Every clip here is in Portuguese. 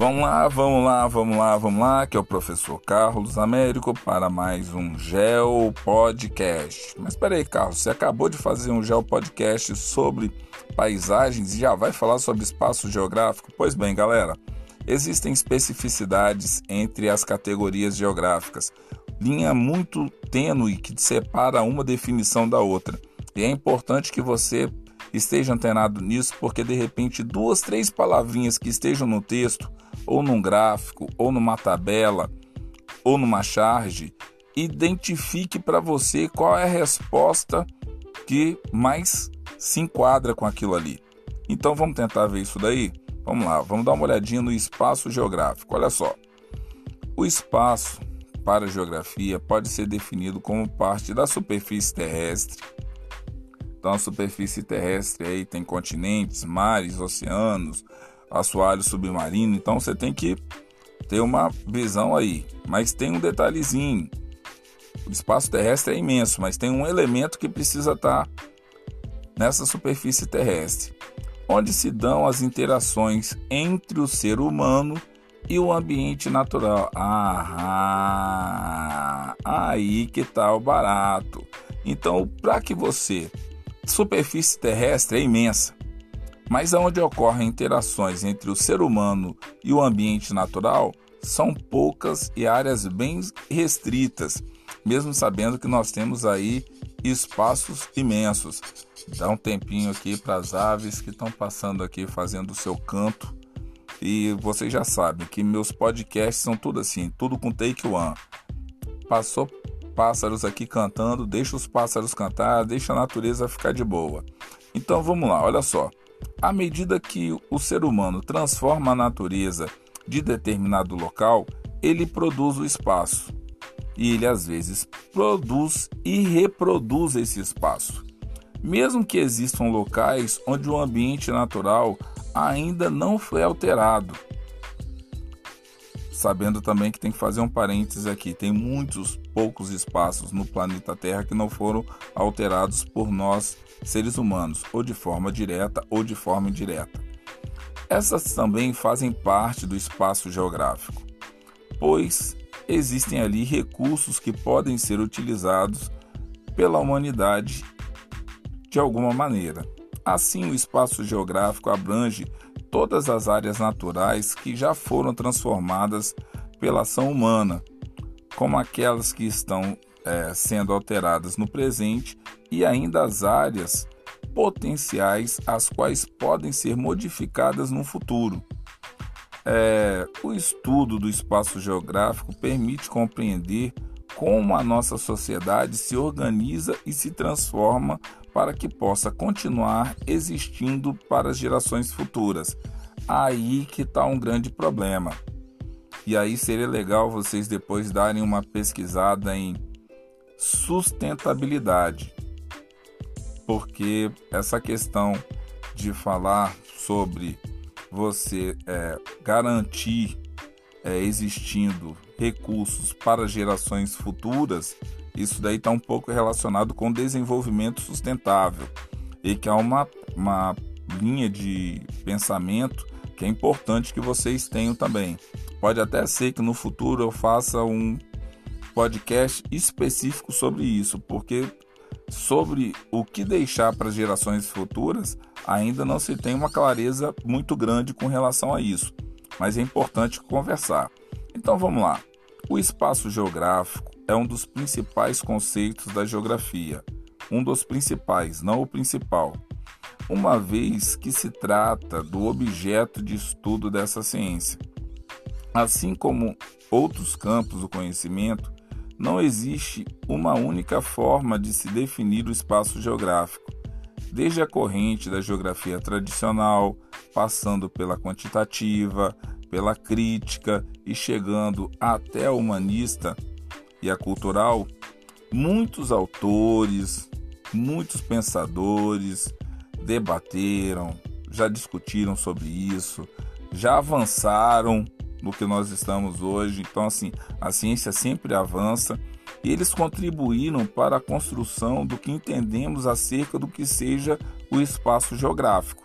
Vamos lá, vamos lá, vamos lá, vamos lá, que é o professor Carlos Américo para mais um Geo Podcast. Mas espera aí, Carlos, você acabou de fazer um Geo Podcast sobre paisagens e já vai falar sobre espaço geográfico? Pois bem, galera, existem especificidades entre as categorias geográficas, linha muito tênue que separa uma definição da outra. E é importante que você esteja antenado nisso, porque de repente duas, três palavrinhas que estejam no texto ou num gráfico, ou numa tabela, ou numa charge, identifique para você qual é a resposta que mais se enquadra com aquilo ali. Então vamos tentar ver isso daí? Vamos lá, vamos dar uma olhadinha no espaço geográfico. Olha só. O espaço para geografia pode ser definido como parte da superfície terrestre. Então a superfície terrestre aí tem continentes, mares, oceanos, assoalho submarino. Então você tem que ter uma visão aí. Mas tem um detalhezinho. O espaço terrestre é imenso, mas tem um elemento que precisa estar nessa superfície terrestre, onde se dão as interações entre o ser humano e o ambiente natural. Ah, aí que tá o barato. Então, para que você superfície terrestre é imensa. Mas onde ocorrem interações entre o ser humano e o ambiente natural são poucas e áreas bem restritas, mesmo sabendo que nós temos aí espaços imensos. Dá um tempinho aqui para as aves que estão passando aqui fazendo o seu canto. E vocês já sabem que meus podcasts são tudo assim, tudo com take one. Passou pássaros aqui cantando, deixa os pássaros cantar, deixa a natureza ficar de boa. Então vamos lá, olha só. À medida que o ser humano transforma a natureza de determinado local, ele produz o espaço. E ele às vezes produz e reproduz esse espaço. Mesmo que existam locais onde o ambiente natural ainda não foi alterado. Sabendo também que tem que fazer um parênteses aqui, tem muitos poucos espaços no planeta Terra que não foram alterados por nós seres humanos, ou de forma direta ou de forma indireta. Essas também fazem parte do espaço geográfico, pois existem ali recursos que podem ser utilizados pela humanidade de alguma maneira. Assim, o espaço geográfico abrange todas as áreas naturais que já foram transformadas pela ação humana, como aquelas que estão é, sendo alteradas no presente e ainda as áreas potenciais as quais podem ser modificadas no futuro. É, o estudo do espaço geográfico permite compreender como a nossa sociedade se organiza e se transforma para que possa continuar existindo para as gerações futuras. Aí que está um grande problema. E aí seria legal vocês depois darem uma pesquisada em sustentabilidade, porque essa questão de falar sobre você é, garantir é, existindo recursos para gerações futuras, isso daí está um pouco relacionado com desenvolvimento sustentável e que é uma, uma linha de pensamento que é importante que vocês tenham também. Pode até ser que no futuro eu faça um podcast específico sobre isso, porque sobre o que deixar para gerações futuras ainda não se tem uma clareza muito grande com relação a isso, mas é importante conversar. Então vamos lá. O espaço geográfico é um dos principais conceitos da geografia, um dos principais, não o principal, uma vez que se trata do objeto de estudo dessa ciência. Assim como outros campos do conhecimento, não existe uma única forma de se definir o espaço geográfico, desde a corrente da geografia tradicional, passando pela quantitativa, pela crítica e chegando até a humanista e a cultural, muitos autores, muitos pensadores debateram, já discutiram sobre isso, já avançaram no que nós estamos hoje. Então, assim, a ciência sempre avança e eles contribuíram para a construção do que entendemos acerca do que seja o espaço geográfico.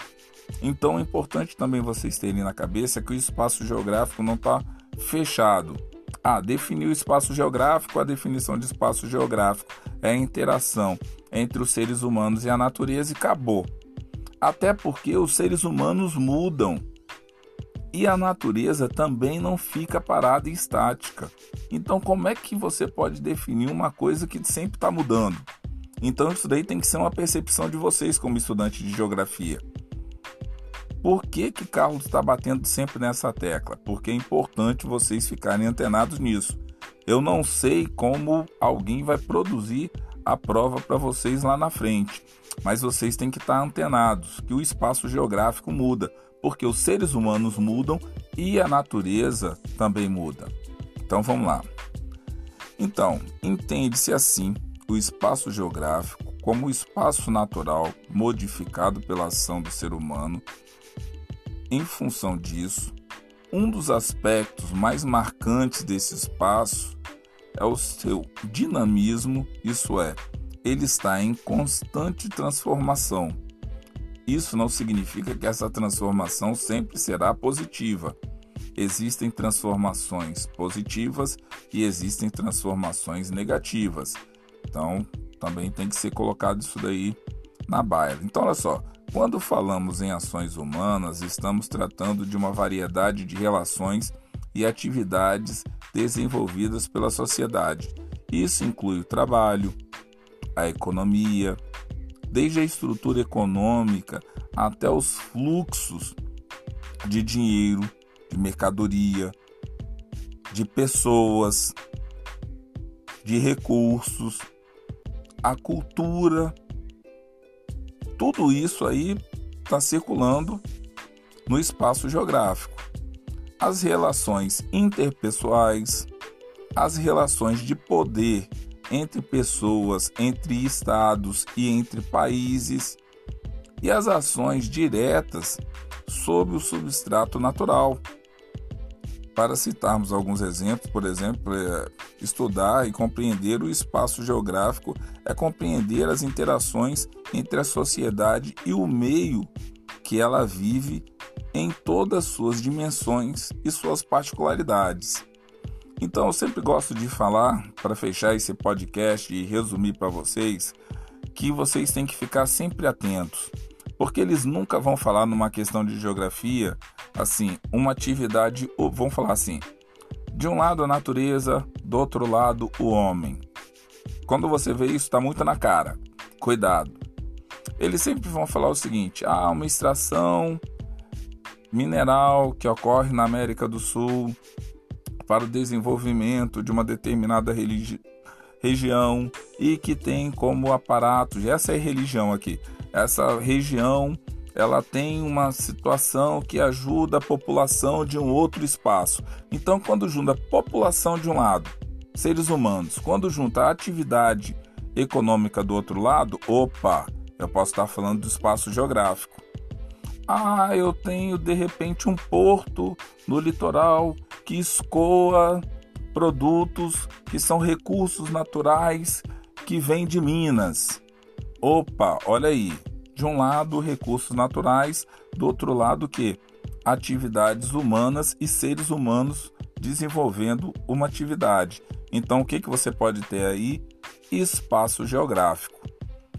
Então é importante também vocês terem na cabeça que o espaço geográfico não está fechado. Ah, definir o espaço geográfico, a definição de espaço geográfico é a interação entre os seres humanos e a natureza e acabou. Até porque os seres humanos mudam e a natureza também não fica parada e estática. Então, como é que você pode definir uma coisa que sempre está mudando? Então, isso daí tem que ser uma percepção de vocês como estudantes de geografia. Por que, que Carlos está batendo sempre nessa tecla? Porque é importante vocês ficarem antenados nisso. Eu não sei como alguém vai produzir a prova para vocês lá na frente, mas vocês têm que estar antenados que o espaço geográfico muda, porque os seres humanos mudam e a natureza também muda. Então vamos lá. Então, entende-se assim o espaço geográfico como espaço natural modificado pela ação do ser humano em função disso, um dos aspectos mais marcantes desse espaço é o seu dinamismo, isso é, ele está em constante transformação. Isso não significa que essa transformação sempre será positiva. Existem transformações positivas e existem transformações negativas. Então, também tem que ser colocado isso daí na baia. Então, olha só, quando falamos em ações humanas, estamos tratando de uma variedade de relações e atividades desenvolvidas pela sociedade. Isso inclui o trabalho, a economia, desde a estrutura econômica até os fluxos de dinheiro, de mercadoria, de pessoas, de recursos, a cultura tudo isso aí está circulando no espaço geográfico. As relações interpessoais, as relações de poder entre pessoas, entre estados e entre países, e as ações diretas sobre o substrato natural, para citarmos alguns exemplos, por exemplo, é estudar e compreender o espaço geográfico é compreender as interações entre a sociedade e o meio que ela vive em todas suas dimensões e suas particularidades. Então, eu sempre gosto de falar, para fechar esse podcast e resumir para vocês, que vocês têm que ficar sempre atentos, porque eles nunca vão falar numa questão de geografia assim, uma atividade, vamos falar assim, de um lado a natureza, do outro lado o homem. Quando você vê isso, está muito na cara. Cuidado. Eles sempre vão falar o seguinte: ah, uma extração mineral que ocorre na América do Sul para o desenvolvimento de uma determinada região e que tem como aparato, essa é religião aqui, essa região ela tem uma situação que ajuda a população de um outro espaço. Então, quando junta a população de um lado, seres humanos, quando junta a atividade econômica do outro lado, opa, eu posso estar falando do espaço geográfico. Ah, eu tenho de repente um porto no litoral que escoa produtos que são recursos naturais que vêm de Minas. Opa, olha aí, de um lado, recursos naturais, do outro lado, que atividades humanas e seres humanos desenvolvendo uma atividade. Então, o que, que você pode ter aí? Espaço geográfico.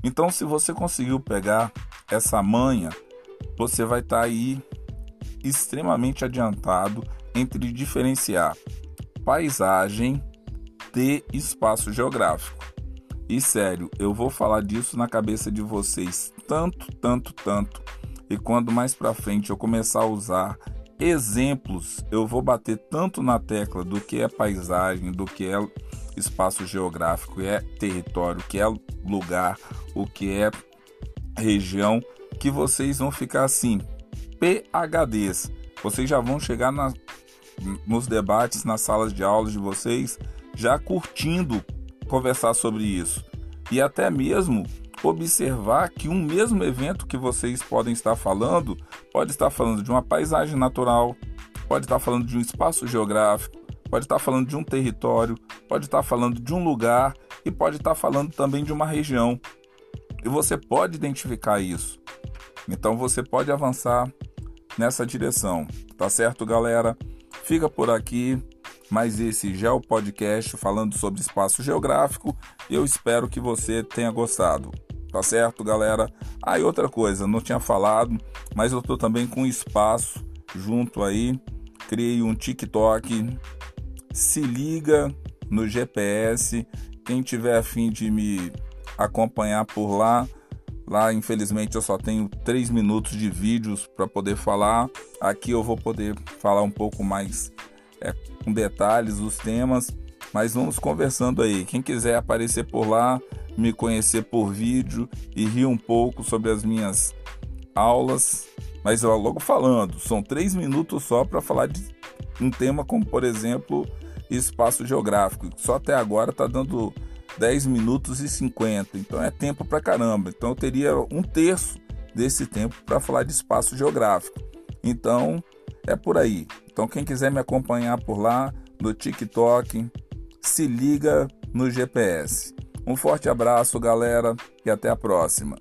Então, se você conseguiu pegar essa manha, você vai estar tá aí extremamente adiantado entre diferenciar paisagem de espaço geográfico. E sério, eu vou falar disso na cabeça de vocês tanto, tanto, tanto. E quando mais para frente eu começar a usar exemplos, eu vou bater tanto na tecla do que é paisagem, do que é espaço geográfico, é território, que é lugar, o que é região, que vocês vão ficar assim, PHDs. Vocês já vão chegar na, nos debates, nas salas de aulas de vocês, já curtindo conversar sobre isso. E até mesmo observar que um mesmo evento que vocês podem estar falando pode estar falando de uma paisagem natural, pode estar falando de um espaço geográfico, pode estar falando de um território, pode estar falando de um lugar e pode estar falando também de uma região. E você pode identificar isso. Então você pode avançar nessa direção, tá certo, galera? Fica por aqui mais esse Geo Podcast falando sobre espaço geográfico. Eu espero que você tenha gostado. Tá certo, galera? Ah, e outra coisa, não tinha falado, mas eu tô também com espaço junto aí. Criei um TikTok. Se liga no GPS. Quem tiver afim de me acompanhar por lá, lá infelizmente eu só tenho 3 minutos de vídeos para poder falar. Aqui eu vou poder falar um pouco mais é, com detalhes os temas, mas vamos conversando aí. Quem quiser aparecer por lá, me conhecer por vídeo e rir um pouco sobre as minhas aulas, mas ó, logo falando, são três minutos só para falar de um tema como, por exemplo, espaço geográfico. Só até agora está dando 10 minutos e 50, então é tempo para caramba. Então eu teria um terço desse tempo para falar de espaço geográfico. Então é por aí. Então quem quiser me acompanhar por lá no TikTok, se liga no GPS. Um forte abraço, galera, e até a próxima.